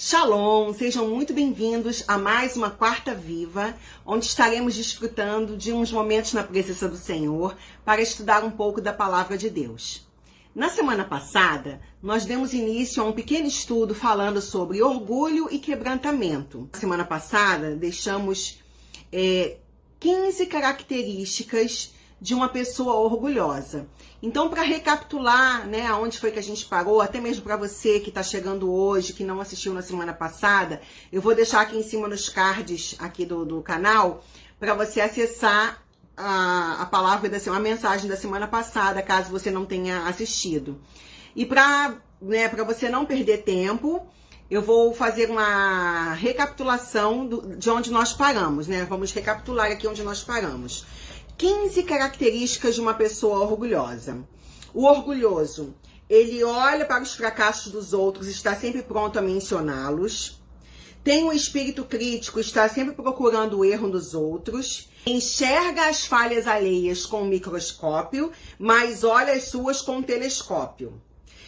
Shalom, sejam muito bem-vindos a mais uma Quarta Viva, onde estaremos desfrutando de uns momentos na presença do Senhor para estudar um pouco da palavra de Deus. Na semana passada, nós demos início a um pequeno estudo falando sobre orgulho e quebrantamento. Na semana passada, deixamos é, 15 características de uma pessoa orgulhosa. Então, para recapitular, né, aonde foi que a gente parou, até mesmo para você que está chegando hoje, que não assistiu na semana passada, eu vou deixar aqui em cima nos cards aqui do, do canal para você acessar a, a palavra da a mensagem da semana passada, caso você não tenha assistido. E para né, para você não perder tempo, eu vou fazer uma recapitulação do, de onde nós paramos, né? Vamos recapitular aqui onde nós paramos. 15 características de uma pessoa orgulhosa. O orgulhoso, ele olha para os fracassos dos outros, está sempre pronto a mencioná-los. Tem um espírito crítico, está sempre procurando o erro dos outros. Enxerga as falhas alheias com o microscópio, mas olha as suas com o telescópio.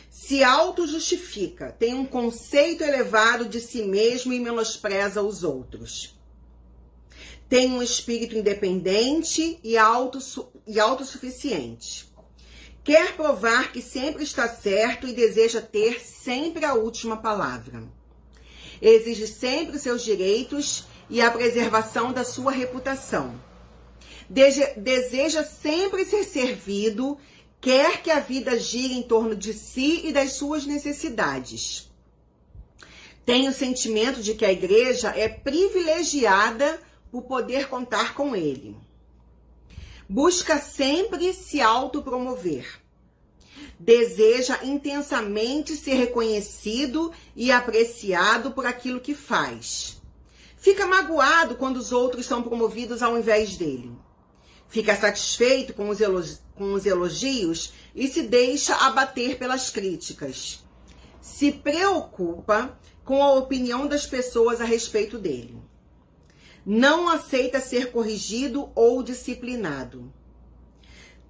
Se auto-justifica, tem um conceito elevado de si mesmo e menospreza os outros tem um espírito independente e, auto, e autossuficiente. Quer provar que sempre está certo e deseja ter sempre a última palavra. Exige sempre seus direitos e a preservação da sua reputação. Deseja sempre ser servido, quer que a vida gire em torno de si e das suas necessidades. Tem o sentimento de que a igreja é privilegiada por poder contar com ele. Busca sempre se autopromover. Deseja intensamente ser reconhecido e apreciado por aquilo que faz. Fica magoado quando os outros são promovidos ao invés dele. Fica satisfeito com os, elogios, com os elogios e se deixa abater pelas críticas. Se preocupa com a opinião das pessoas a respeito dele não aceita ser corrigido ou disciplinado.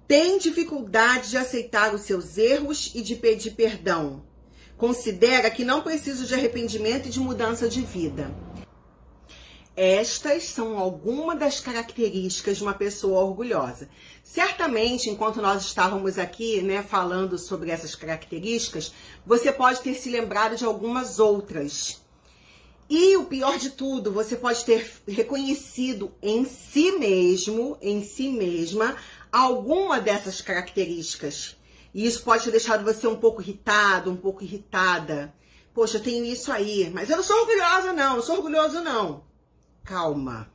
Tem dificuldade de aceitar os seus erros e de pedir perdão. Considera que não precisa de arrependimento e de mudança de vida. Estas são algumas das características de uma pessoa orgulhosa. Certamente, enquanto nós estávamos aqui, né, falando sobre essas características, você pode ter se lembrado de algumas outras e o pior de tudo, você pode ter reconhecido em si mesmo, em si mesma, alguma dessas características. E isso pode ter deixado você um pouco irritado, um pouco irritada. Poxa, eu tenho isso aí, mas eu não sou orgulhosa, não, não sou orgulhoso, não. Calma.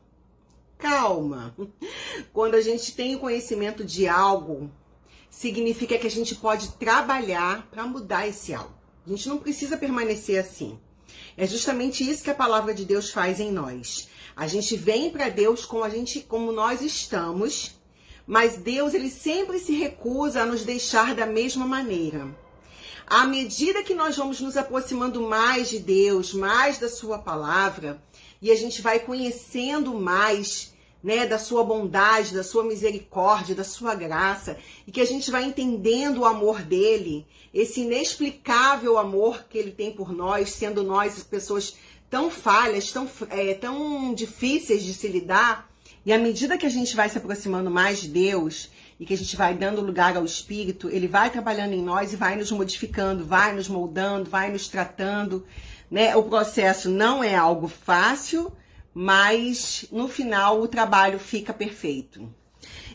Calma. Quando a gente tem o conhecimento de algo, significa que a gente pode trabalhar para mudar esse algo. A gente não precisa permanecer assim. É justamente isso que a palavra de Deus faz em nós. A gente vem para Deus como a gente, como nós estamos, mas Deus ele sempre se recusa a nos deixar da mesma maneira. À medida que nós vamos nos aproximando mais de Deus, mais da sua palavra, e a gente vai conhecendo mais né, da sua bondade, da sua misericórdia, da sua graça, e que a gente vai entendendo o amor dele, esse inexplicável amor que ele tem por nós, sendo nós pessoas tão falhas, tão, é, tão difíceis de se lidar. E à medida que a gente vai se aproximando mais de Deus e que a gente vai dando lugar ao Espírito, ele vai trabalhando em nós e vai nos modificando, vai nos moldando, vai nos tratando. Né? O processo não é algo fácil, mas no final o trabalho fica perfeito.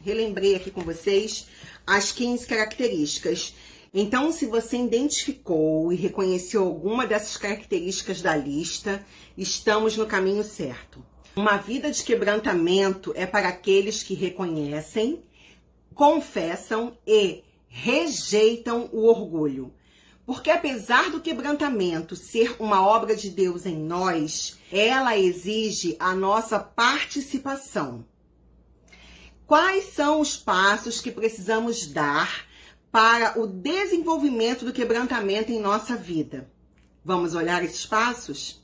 Relembrei aqui com vocês as 15 características. Então, se você identificou e reconheceu alguma dessas características da lista, estamos no caminho certo. Uma vida de quebrantamento é para aqueles que reconhecem, confessam e rejeitam o orgulho. Porque apesar do quebrantamento ser uma obra de Deus em nós, ela exige a nossa participação. Quais são os passos que precisamos dar para o desenvolvimento do quebrantamento em nossa vida? Vamos olhar esses passos?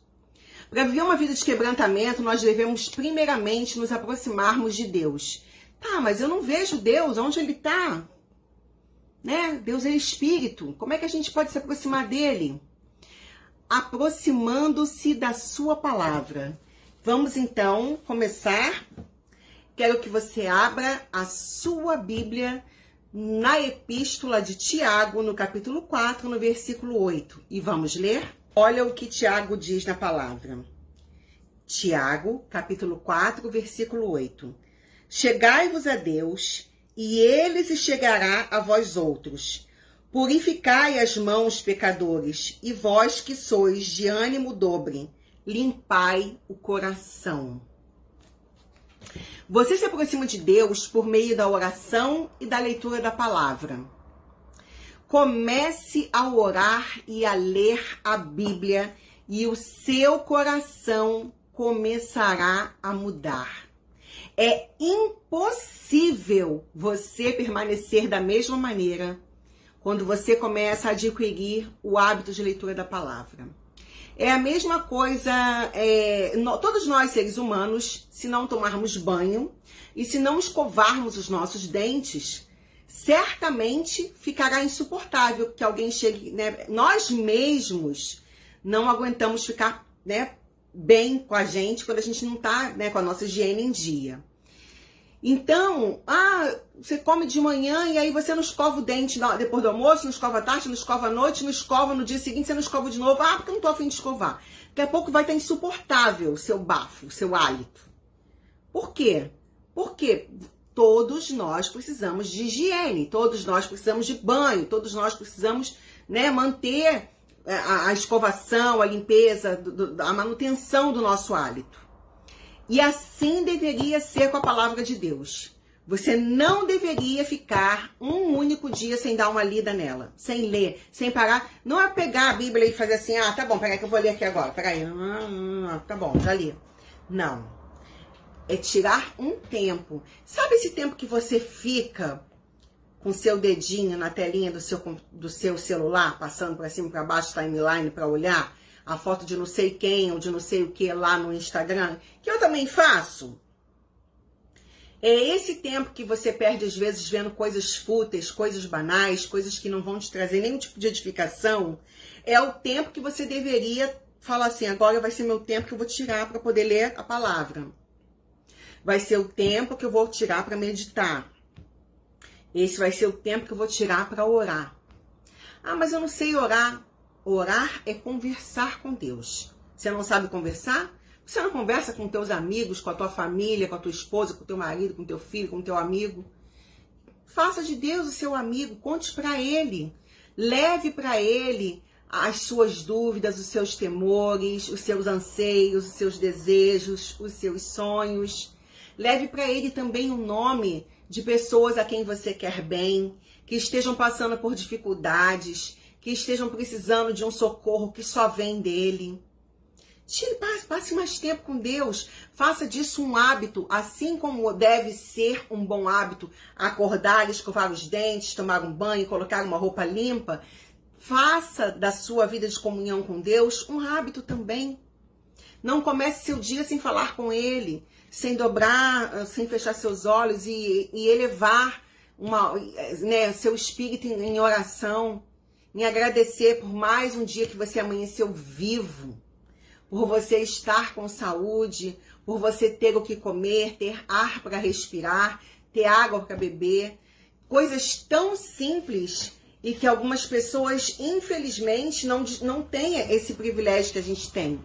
Para viver uma vida de quebrantamento, nós devemos primeiramente nos aproximarmos de Deus. Tá, mas eu não vejo Deus, onde ele está? Né? Deus é espírito. Como é que a gente pode se aproximar dele? aproximando-se da sua palavra. Vamos então começar. Quero que você abra a sua Bíblia na epístola de Tiago, no capítulo 4, no versículo 8. E vamos ler? Olha o que Tiago diz na palavra. Tiago, capítulo 4, versículo 8. Chegai-vos a Deus, e ele se chegará a vós outros. Purificai as mãos, pecadores, e vós que sois de ânimo dobre, limpai o coração. Você se aproxima de Deus por meio da oração e da leitura da palavra. Comece a orar e a ler a Bíblia e o seu coração começará a mudar. É impossível você permanecer da mesma maneira quando você começa a adquirir o hábito de leitura da palavra. É a mesma coisa, é, no, todos nós seres humanos, se não tomarmos banho e se não escovarmos os nossos dentes, certamente ficará insuportável que alguém chegue, né? Nós mesmos não aguentamos ficar, né, bem com a gente quando a gente não tá, né, com a nossa higiene em dia. Então, ah, você come de manhã e aí você não escova o dente depois do almoço, não escova à tarde, não escova à noite, não escova no dia seguinte, você não escova de novo. Ah, porque eu não tô afim de escovar. Daqui a pouco vai estar insuportável o seu bafo, o seu hálito. Por quê? Porque todos nós precisamos de higiene, todos nós precisamos de banho, todos nós precisamos né, manter a, a escovação, a limpeza, do, do, a manutenção do nosso hálito. E assim deveria ser com a palavra de Deus. Você não deveria ficar um único dia sem dar uma lida nela, sem ler, sem parar. Não é pegar a Bíblia e fazer assim, ah, tá bom, peraí que eu vou ler aqui agora, peraí, ah, tá bom, já li. Não é tirar um tempo. Sabe esse tempo que você fica com seu dedinho na telinha do seu, do seu celular, passando para cima para baixo, timeline para olhar a foto de não sei quem ou de não sei o que lá no Instagram, que eu também faço. É esse tempo que você perde às vezes vendo coisas fúteis, coisas banais, coisas que não vão te trazer nenhum tipo de edificação, é o tempo que você deveria falar assim, agora vai ser meu tempo que eu vou tirar para poder ler a palavra vai ser o tempo que eu vou tirar para meditar. Esse vai ser o tempo que eu vou tirar para orar. Ah, mas eu não sei orar. Orar é conversar com Deus. Você não sabe conversar? Você não conversa com teus amigos, com a tua família, com a tua esposa, com o teu marido, com o teu filho, com o teu amigo? Faça de Deus o seu amigo, conte para ele. Leve para ele as suas dúvidas, os seus temores, os seus anseios, os seus desejos, os seus sonhos. Leve para ele também o nome de pessoas a quem você quer bem, que estejam passando por dificuldades, que estejam precisando de um socorro que só vem dele. Tire, passe, passe mais tempo com Deus. Faça disso um hábito, assim como deve ser um bom hábito acordar, escovar os dentes, tomar um banho, colocar uma roupa limpa. Faça da sua vida de comunhão com Deus um hábito também. Não comece seu dia sem falar com Ele sem dobrar, ah, sem fechar seus olhos e, e elevar uma, né, seu espírito em, em oração, em agradecer por mais um dia que você amanheceu vivo, por você estar com saúde, por você ter o que comer, ter ar para respirar, ter água para beber. Coisas tão simples e que algumas pessoas, infelizmente, não, não têm esse privilégio que a gente tem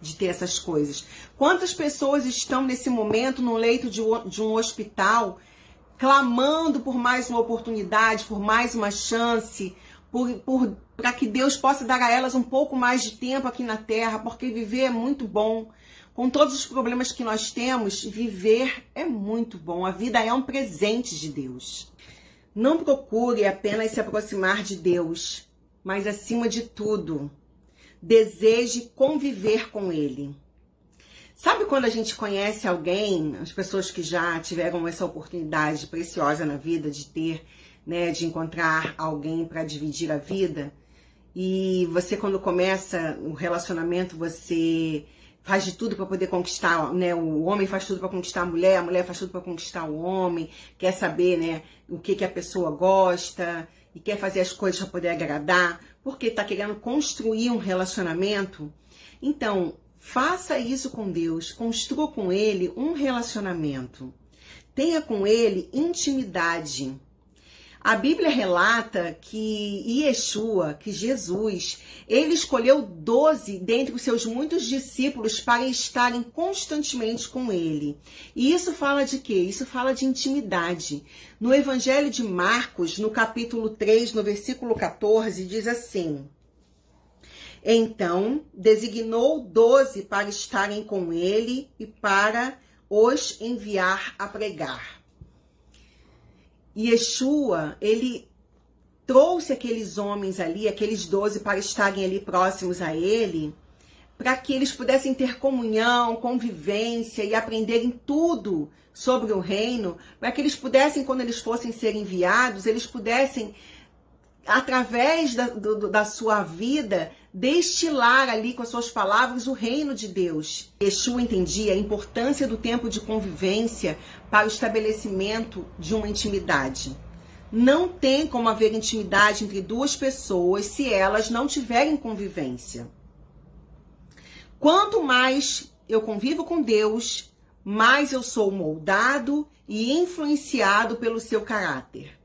de ter essas coisas. Quantas pessoas estão nesse momento no leito de, de um hospital clamando por mais uma oportunidade, por mais uma chance, por, para que Deus possa dar a elas um pouco mais de tempo aqui na Terra, porque viver é muito bom. Com todos os problemas que nós temos, viver é muito bom. A vida é um presente de Deus. Não procure apenas se aproximar de Deus, mas acima de tudo, deseje conviver com ele. Sabe quando a gente conhece alguém, as pessoas que já tiveram essa oportunidade preciosa na vida de ter, né, de encontrar alguém para dividir a vida, e você quando começa o relacionamento, você faz de tudo para poder conquistar, né? O homem faz tudo para conquistar a mulher, a mulher faz tudo para conquistar o homem, quer saber, né, o que que a pessoa gosta e quer fazer as coisas para poder agradar porque está querendo construir um relacionamento, então faça isso com Deus, construa com Ele um relacionamento, tenha com Ele intimidade. A Bíblia relata que Yeshua, que Jesus, ele escolheu doze dentre os seus muitos discípulos para estarem constantemente com ele. E isso fala de quê? Isso fala de intimidade. No Evangelho de Marcos, no capítulo 3, no versículo 14, diz assim: Então designou doze para estarem com ele e para os enviar a pregar Yeshua, ele trouxe aqueles homens ali, aqueles doze, para estarem ali próximos a ele, para que eles pudessem ter comunhão, convivência e aprenderem tudo sobre o reino, para que eles pudessem, quando eles fossem ser enviados, eles pudessem, através da, do, da sua vida, destilar ali com as suas palavras o reino de Deus. Yeshua entendia a importância do tempo de convivência para o estabelecimento de uma intimidade. Não tem como haver intimidade entre duas pessoas se elas não tiverem convivência. Quanto mais eu convivo com Deus, mais eu sou moldado e influenciado pelo seu caráter.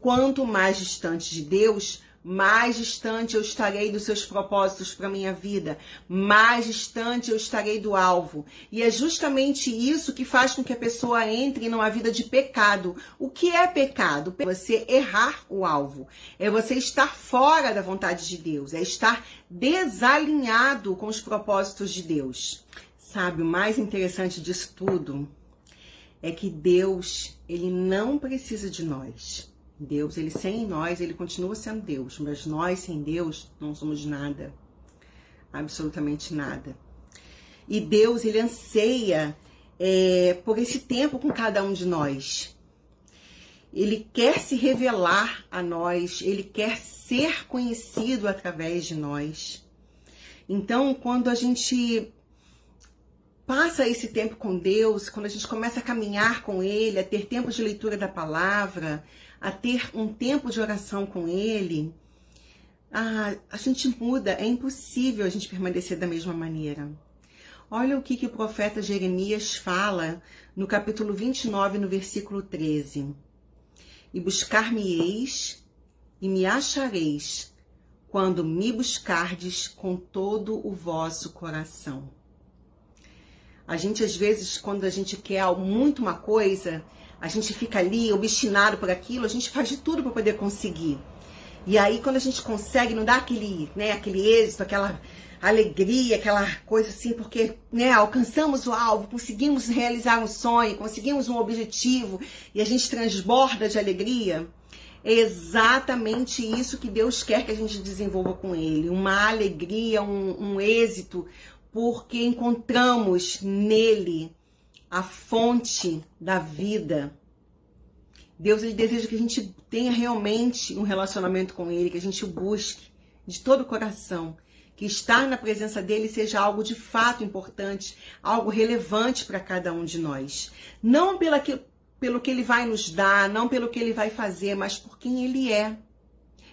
Quanto mais distante de Deus, mais distante eu estarei dos seus propósitos para minha vida, mais distante eu estarei do alvo. E é justamente isso que faz com que a pessoa entre numa vida de pecado. O que é pecado? É você errar o alvo, é você estar fora da vontade de Deus, é estar desalinhado com os propósitos de Deus. Sabe, o mais interessante disso tudo é que Deus, ele não precisa de nós. Deus, ele sem nós, ele continua sendo Deus, mas nós sem Deus não somos nada, absolutamente nada. E Deus, ele anseia é, por esse tempo com cada um de nós. Ele quer se revelar a nós, ele quer ser conhecido através de nós. Então, quando a gente passa esse tempo com Deus, quando a gente começa a caminhar com Ele, a ter tempo de leitura da palavra, a ter um tempo de oração com Ele, a, a gente muda, é impossível a gente permanecer da mesma maneira. Olha o que, que o profeta Jeremias fala no capítulo 29, no versículo 13. E buscar-me-eis e me achareis quando me buscardes com todo o vosso coração. A gente, às vezes, quando a gente quer muito uma coisa, a gente fica ali obstinado por aquilo, a gente faz de tudo para poder conseguir. E aí quando a gente consegue, não dá aquele, né, aquele êxito, aquela alegria, aquela coisa assim, porque, né, alcançamos o alvo, conseguimos realizar um sonho, conseguimos um objetivo e a gente transborda de alegria. É exatamente isso que Deus quer que a gente desenvolva com Ele, uma alegria, um, um êxito, porque encontramos nele a fonte da vida. Deus ele deseja que a gente tenha realmente um relacionamento com Ele, que a gente o busque de todo o coração, que estar na presença dele seja algo de fato importante, algo relevante para cada um de nós. Não pela que, pelo que ele vai nos dar, não pelo que ele vai fazer, mas por quem ele é.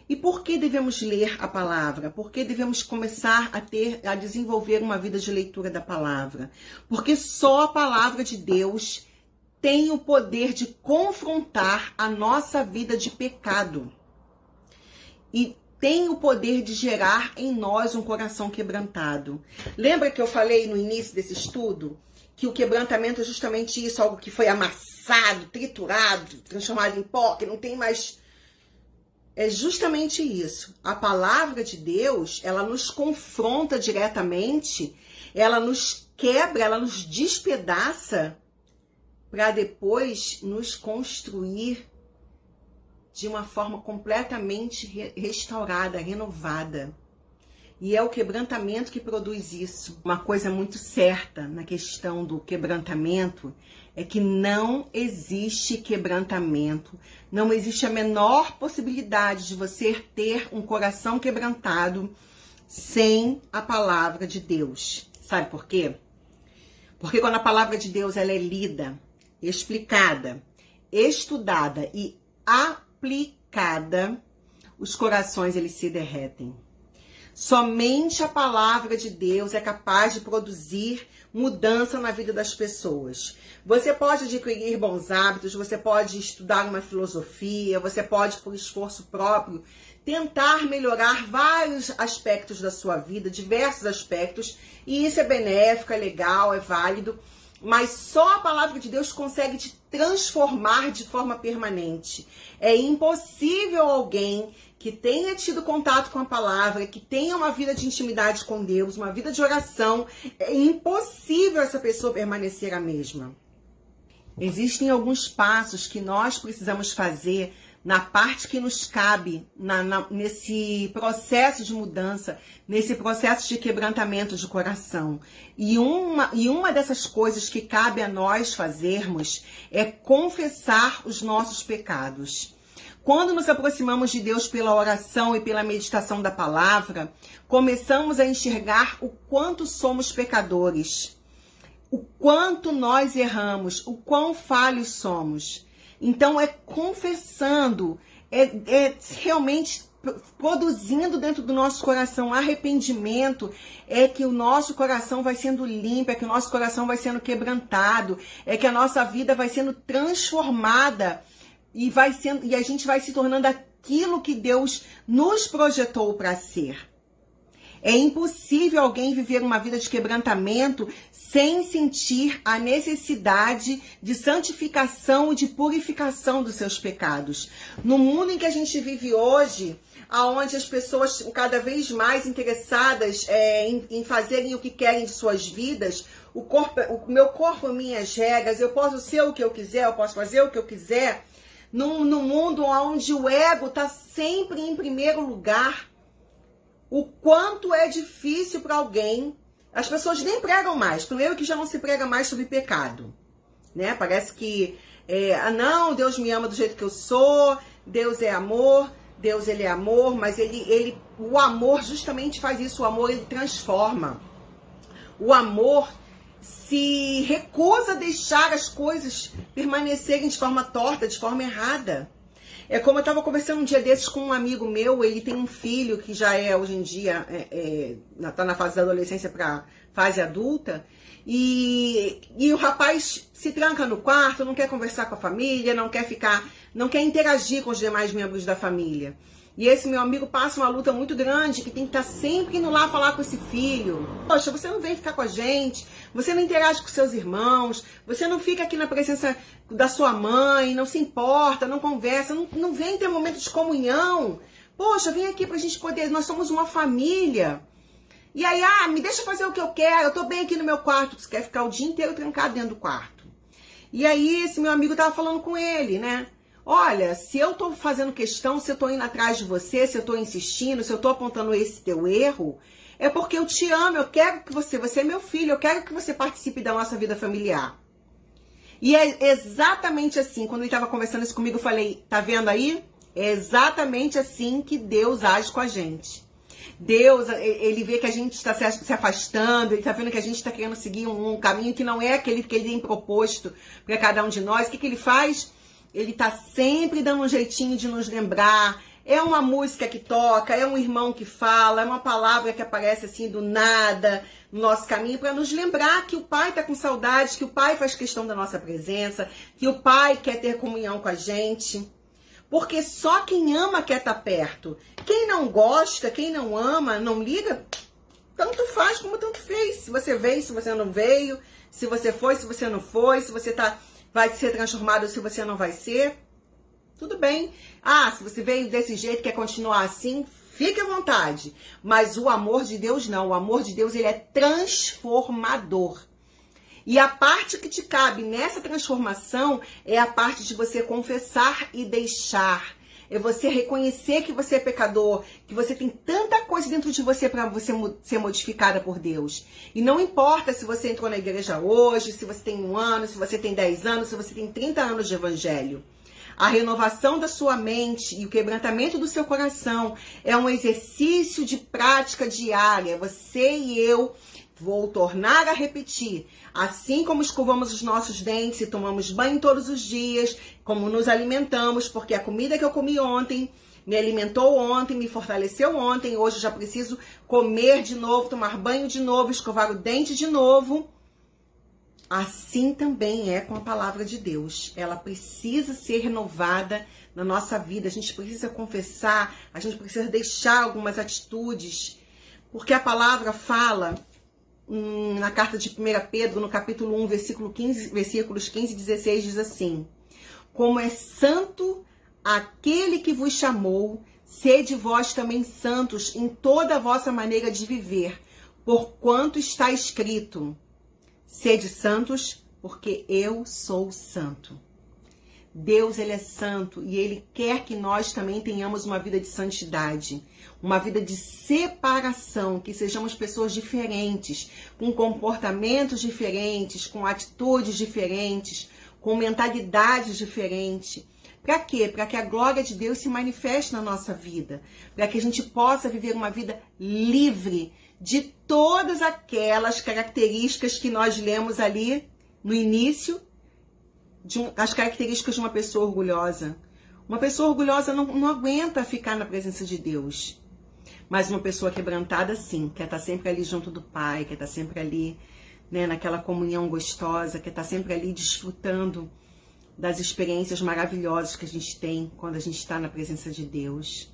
E por que devemos ler a palavra? Por que devemos começar a ter, a desenvolver uma vida de leitura da palavra? Porque só a palavra de Deus tem o poder de confrontar a nossa vida de pecado. E tem o poder de gerar em nós um coração quebrantado. Lembra que eu falei no início desse estudo que o quebrantamento é justamente isso, algo que foi amassado, triturado, transformado em pó, que não tem mais é justamente isso. A palavra de Deus, ela nos confronta diretamente, ela nos quebra, ela nos despedaça para depois nos construir de uma forma completamente restaurada, renovada. E é o quebrantamento que produz isso. Uma coisa muito certa na questão do quebrantamento é que não existe quebrantamento, não existe a menor possibilidade de você ter um coração quebrantado sem a palavra de Deus. Sabe por quê? Porque quando a palavra de Deus ela é lida, explicada, estudada e aplicada, os corações eles se derretem. Somente a palavra de Deus é capaz de produzir mudança na vida das pessoas. Você pode adquirir bons hábitos, você pode estudar uma filosofia, você pode, por esforço próprio, tentar melhorar vários aspectos da sua vida, diversos aspectos, e isso é benéfico, é legal, é válido, mas só a palavra de Deus consegue te transformar de forma permanente. É impossível alguém que tenha tido contato com a palavra, que tenha uma vida de intimidade com Deus, uma vida de oração, é impossível essa pessoa permanecer a mesma. Existem alguns passos que nós precisamos fazer na parte que nos cabe na, na, nesse processo de mudança, nesse processo de quebrantamento de coração. E uma, e uma dessas coisas que cabe a nós fazermos é confessar os nossos pecados. Quando nos aproximamos de Deus pela oração e pela meditação da palavra, começamos a enxergar o quanto somos pecadores, o quanto nós erramos, o quão falhos somos. Então é confessando, é, é realmente produzindo dentro do nosso coração arrependimento, é que o nosso coração vai sendo limpo, é que o nosso coração vai sendo quebrantado, é que a nossa vida vai sendo transformada e vai sendo e a gente vai se tornando aquilo que Deus nos projetou para ser. É impossível alguém viver uma vida de quebrantamento sem sentir a necessidade de santificação e de purificação dos seus pecados. No mundo em que a gente vive hoje, aonde as pessoas cada vez mais interessadas é, em, em, fazerem o que querem de suas vidas, o, corpo, o meu corpo, minhas regras, eu posso ser o que eu quiser, eu posso fazer o que eu quiser, num, num mundo onde o ego está sempre em primeiro lugar, o quanto é difícil para alguém. As pessoas nem pregam mais. Primeiro que já não se prega mais sobre pecado, né? Parece que é, ah não, Deus me ama do jeito que eu sou, Deus é amor, Deus ele é amor, mas ele, ele, o amor justamente faz isso. O amor ele transforma. O amor se recusa a deixar as coisas permanecerem de forma torta, de forma errada. É como eu estava conversando um dia desses com um amigo meu, ele tem um filho que já é hoje em dia, é, é, tá na fase da adolescência para fase adulta, e, e o rapaz se tranca no quarto, não quer conversar com a família, não quer ficar, não quer interagir com os demais membros da família. E esse meu amigo passa uma luta muito grande, que tem que estar sempre indo lá falar com esse filho. Poxa, você não vem ficar com a gente, você não interage com seus irmãos, você não fica aqui na presença da sua mãe, não se importa, não conversa, não, não vem ter momento de comunhão. Poxa, vem aqui pra gente poder, nós somos uma família. E aí, ah, me deixa fazer o que eu quero, eu tô bem aqui no meu quarto. Você quer ficar o dia inteiro trancado dentro do quarto. E aí, esse meu amigo tava falando com ele, né? Olha, se eu tô fazendo questão, se eu tô indo atrás de você, se eu tô insistindo, se eu tô apontando esse teu erro, é porque eu te amo, eu quero que você, você é meu filho, eu quero que você participe da nossa vida familiar. E é exatamente assim, quando ele estava conversando isso comigo, eu falei, tá vendo aí? É exatamente assim que Deus age com a gente. Deus, ele vê que a gente está se afastando, ele está vendo que a gente está querendo seguir um, caminho que não é aquele que ele tem proposto para cada um de nós. O que, que ele faz? Ele tá sempre dando um jeitinho de nos lembrar. É uma música que toca, é um irmão que fala, é uma palavra que aparece assim do nada no nosso caminho para nos lembrar que o Pai está com saudade, que o Pai faz questão da nossa presença, que o Pai quer ter comunhão com a gente. Porque só quem ama quer estar tá perto. Quem não gosta, quem não ama, não liga, tanto faz como tanto fez. Se você veio, se você não veio, se você foi, se você não foi, se você está vai ser transformado se você não vai ser. Tudo bem. Ah, se você veio desse jeito, quer continuar assim, fique à vontade. Mas o amor de Deus não. O amor de Deus ele é transformador. E a parte que te cabe nessa transformação é a parte de você confessar e deixar é você reconhecer que você é pecador, que você tem tanta coisa dentro de você para você ser modificada por Deus. E não importa se você entrou na igreja hoje, se você tem um ano, se você tem dez anos, se você tem 30 anos de evangelho. A renovação da sua mente e o quebrantamento do seu coração é um exercício de prática diária. Você e eu Vou tornar a repetir. Assim como escovamos os nossos dentes e tomamos banho todos os dias, como nos alimentamos, porque a comida que eu comi ontem me alimentou ontem, me fortaleceu ontem, hoje já preciso comer de novo, tomar banho de novo, escovar o dente de novo. Assim também é com a palavra de Deus. Ela precisa ser renovada na nossa vida. A gente precisa confessar, a gente precisa deixar algumas atitudes, porque a palavra fala hum, na carta de 1 Pedro, no capítulo 1, versículo 15, versículos 15 e 16, diz assim: Como é santo aquele que vos chamou, sede vós também santos em toda a vossa maneira de viver, porquanto está escrito: Sede santos, porque eu sou santo. Deus ele é santo e ele quer que nós também tenhamos uma vida de santidade, uma vida de separação, que sejamos pessoas diferentes, com comportamentos diferentes, com atitudes diferentes, com mentalidades diferentes. Para quê? Para que a glória de Deus se manifeste na nossa vida, para que a gente possa viver uma vida livre de todas aquelas características que nós lemos ali no início um, as características de uma pessoa orgulhosa. Uma pessoa orgulhosa não, não aguenta ficar na presença de Deus. Mas uma pessoa quebrantada, sim, quer estar sempre ali junto do Pai, quer estar sempre ali né, naquela comunhão gostosa, quer estar sempre ali desfrutando das experiências maravilhosas que a gente tem quando a gente está na presença de Deus.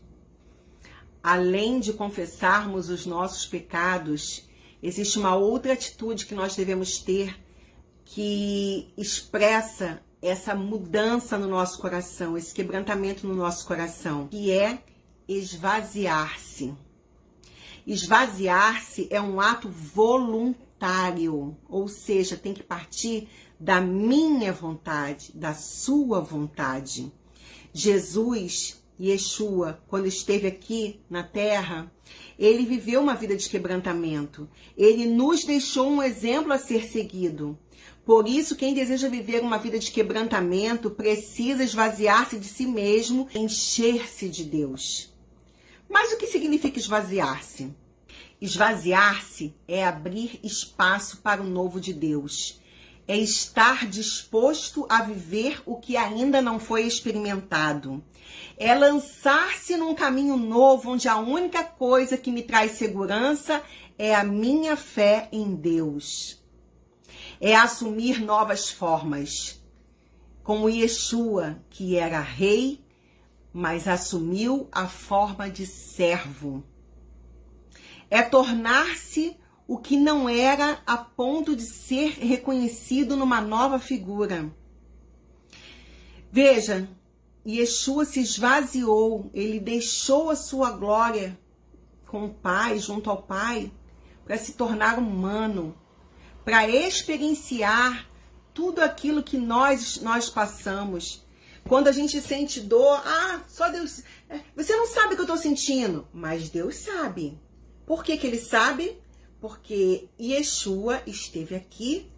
Além de confessarmos os nossos pecados, existe uma outra atitude que nós devemos ter que expressa essa mudança no nosso coração, esse quebrantamento no nosso coração, que é esvaziar-se. Esvaziar-se é um ato voluntário, ou seja, tem que partir da minha vontade, da sua vontade. Jesus, Yeshua, quando esteve aqui na terra, ele viveu uma vida de quebrantamento. Ele nos deixou um exemplo a ser seguido. Por isso, quem deseja viver uma vida de quebrantamento precisa esvaziar-se de si mesmo, encher-se de Deus. Mas o que significa esvaziar-se? Esvaziar-se é abrir espaço para o novo de Deus. É estar disposto a viver o que ainda não foi experimentado. É lançar-se num caminho novo onde a única coisa que me traz segurança é a minha fé em Deus é assumir novas formas, como Yeshua, que era rei, mas assumiu a forma de servo. É tornar-se o que não era a ponto de ser reconhecido numa nova figura. Veja, Yeshua se esvaziou, ele deixou a sua glória com o Pai, junto ao Pai, para se tornar humano, para experienciar tudo aquilo que nós nós passamos. Quando a gente sente dor, ah, só Deus. É, você não sabe o que eu estou sentindo, mas Deus sabe. Por que, que ele sabe? Porque Yeshua esteve aqui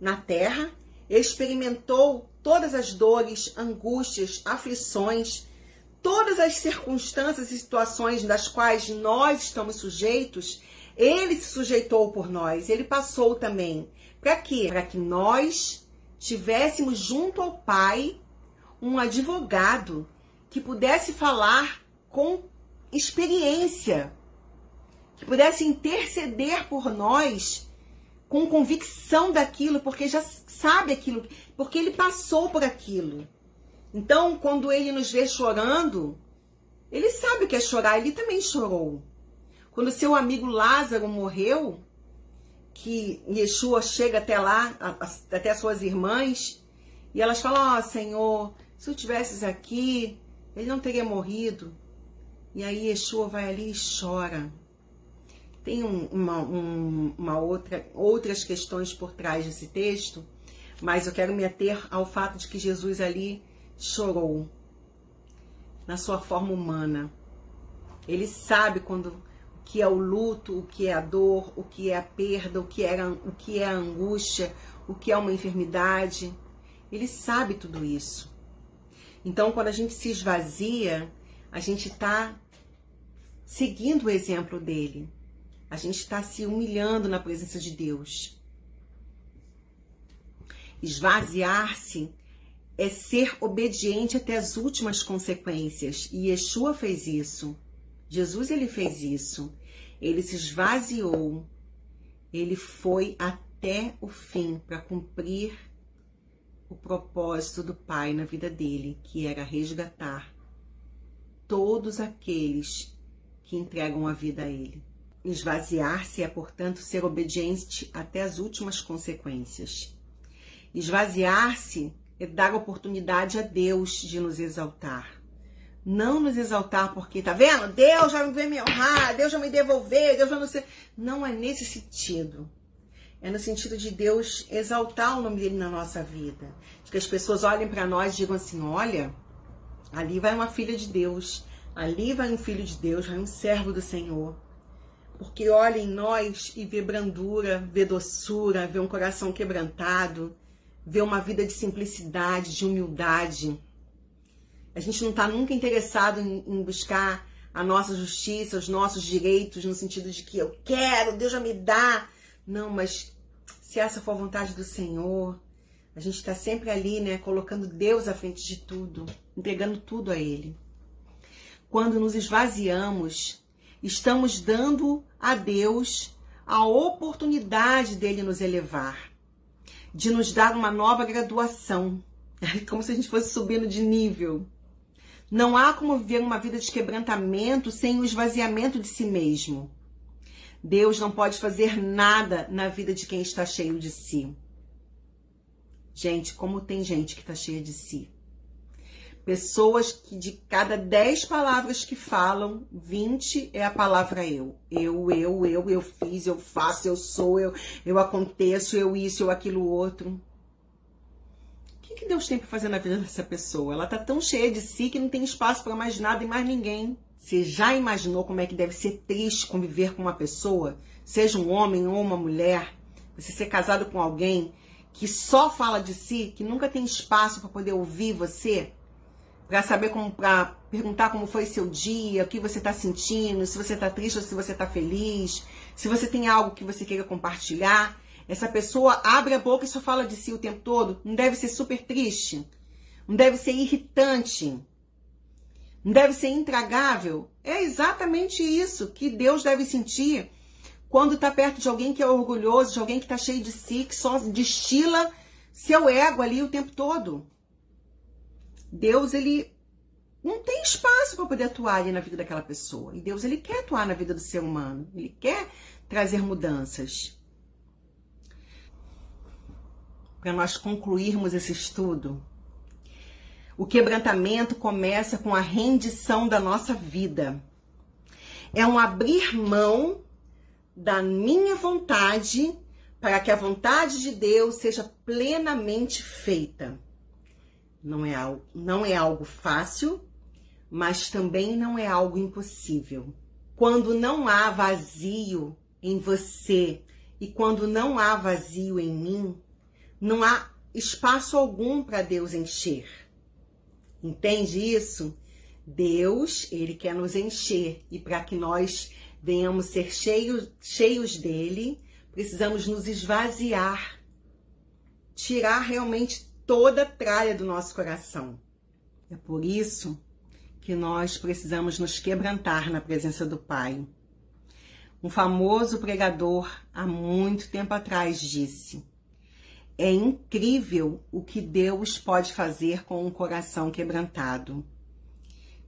na terra, experimentou todas as dores, angústias, aflições, todas as circunstâncias e situações das quais nós estamos sujeitos, ele se sujeitou por nós, ele passou também. Para quê? Para que nós tivéssemos junto ao Pai um advogado que pudesse falar com experiência, que pudesse interceder por nós com convicção daquilo, porque já sabe aquilo, porque ele passou por aquilo. Então, quando ele nos vê chorando, ele sabe o que é chorar, ele também chorou. Quando seu amigo Lázaro morreu, que Yeshua chega até lá, até as suas irmãs, e elas falam: Ó oh, Senhor, se eu tivesses aqui, ele não teria morrido. E aí Yeshua vai ali e chora. Tem um, uma, um, uma outra, outras questões por trás desse texto, mas eu quero me ater ao fato de que Jesus ali chorou na sua forma humana. Ele sabe quando que é o luto, o que é a dor, o que é a perda, o que é o que é a angústia, o que é uma enfermidade. Ele sabe tudo isso. Então, quando a gente se esvazia, a gente está seguindo o exemplo dele. A gente está se humilhando na presença de Deus. Esvaziar-se é ser obediente até as últimas consequências. E Yeshua fez isso. Jesus ele fez isso. Ele se esvaziou. Ele foi até o fim para cumprir o propósito do Pai na vida dele, que era resgatar todos aqueles que entregam a vida a ele. Esvaziar-se é, portanto, ser obediente até as últimas consequências. Esvaziar-se é dar oportunidade a Deus de nos exaltar. Não nos exaltar porque, tá vendo? Deus já vai me honrar, Deus já me devolver, Deus já não sei. Não é nesse sentido. É no sentido de Deus exaltar o nome dele na nossa vida. De que as pessoas olhem para nós e digam assim: olha, ali vai uma filha de Deus, ali vai um filho de Deus, vai um servo do Senhor. Porque olha em nós e vê brandura, vê doçura, vê um coração quebrantado, vê uma vida de simplicidade, de humildade. A gente não está nunca interessado em, em, buscar a nossa justiça, os nossos direitos, no sentido de que eu quero, Deus já me dá. Não, mas se essa for a vontade do Senhor, a gente está sempre ali, né, colocando Deus à frente de tudo, entregando tudo a Ele. Quando nos esvaziamos, estamos dando a Deus a oportunidade dele nos elevar de nos dar uma nova graduação, como se a gente fosse subindo de nível. Não há como viver uma vida de quebrantamento sem o esvaziamento de si mesmo. Deus não pode fazer nada na vida de quem está cheio de si. Gente, como tem gente que está cheia de si. Pessoas que de cada dez palavras que falam, 20 é a palavra eu. Eu, eu, eu, eu fiz, eu faço, eu sou, eu, eu aconteço, eu isso, eu aquilo outro. O que, que Deus tem para fazer na vida dessa pessoa? Ela tá tão cheia de si que não tem espaço para mais nada e mais ninguém. Você já imaginou como é que deve ser triste conviver com uma pessoa, seja um homem ou uma mulher, você ser casado com alguém que só fala de si, que nunca tem espaço para poder ouvir você? Para saber como, para perguntar como foi seu dia, o que você está sentindo, se você está triste ou se você está feliz, se você tem algo que você queira compartilhar. Essa pessoa abre a boca e só fala de si o tempo todo. Não deve ser super triste, não deve ser irritante, não deve ser intragável. É exatamente isso que Deus deve sentir quando está perto de alguém que é orgulhoso, de alguém que está cheio de si, que só destila seu ego ali o tempo todo. Deus ele não tem espaço para poder atuar ali na vida daquela pessoa. E Deus ele quer atuar na vida do ser humano. Ele quer trazer mudanças. Para nós concluirmos esse estudo, o quebrantamento começa com a rendição da nossa vida. É um abrir mão da minha vontade para que a vontade de Deus seja plenamente feita. Não é, algo, não é algo fácil, mas também não é algo impossível. Quando não há vazio em você e quando não há vazio em mim, não há espaço algum para Deus encher. Entende isso? Deus, ele quer nos encher e para que nós venhamos ser cheios, cheios dele, precisamos nos esvaziar, tirar realmente toda a tralha do nosso coração. É por isso que nós precisamos nos quebrantar na presença do Pai. Um famoso pregador há muito tempo atrás disse: É incrível o que Deus pode fazer com um coração quebrantado,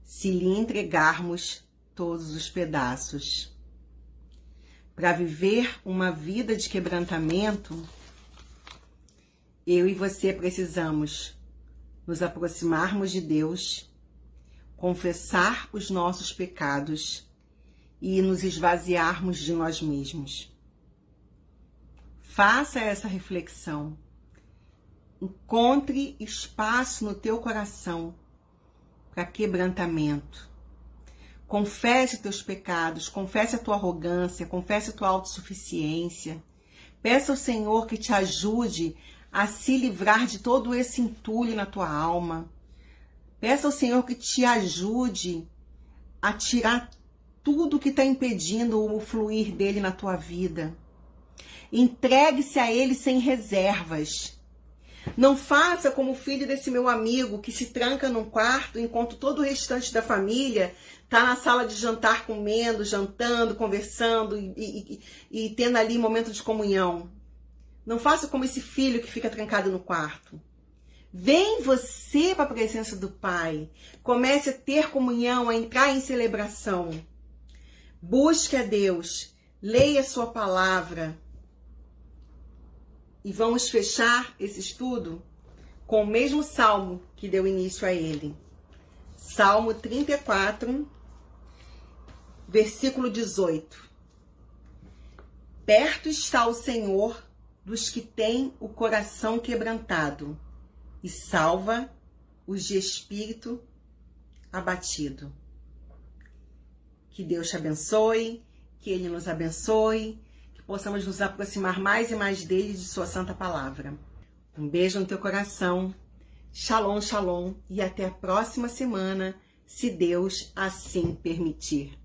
se lhe entregarmos todos os pedaços. Para viver uma vida de quebrantamento, eu e você precisamos nos aproximarmos de Deus, confessar os nossos pecados e nos esvaziarmos de nós mesmos. Faça essa reflexão. Encontre espaço no teu coração para quebrantamento. Confesse teus pecados, confesse a tua arrogância, confesse a tua autossuficiência. Peça ao Senhor que te ajude a se livrar de todo esse entulho na tua alma. Peça ao Senhor que te ajude a tirar tudo que está impedindo o fluir dele na tua vida. Entregue-se a ele sem reservas. Não faça como o filho desse meu amigo que se tranca num quarto enquanto todo o restante da família está na sala de jantar comendo, jantando, conversando e, e, e, tendo ali momento de comunhão. Não faça como esse filho que fica trancado no quarto. Vem você para a presença do Pai. Comece a ter comunhão, a entrar em celebração. Busque a Deus. Leia a sua palavra. E vamos fechar esse estudo com o mesmo salmo que deu início a ele. Salmo 34, versículo 18. Perto está o Senhor dos que têm o coração quebrantado e salva os de espírito abatido. Que Deus te abençoe, que Ele nos abençoe, que possamos nos aproximar mais e mais dele de Sua Santa Palavra. Um beijo no teu coração. Shalom, shalom e até a próxima semana, se Deus assim permitir.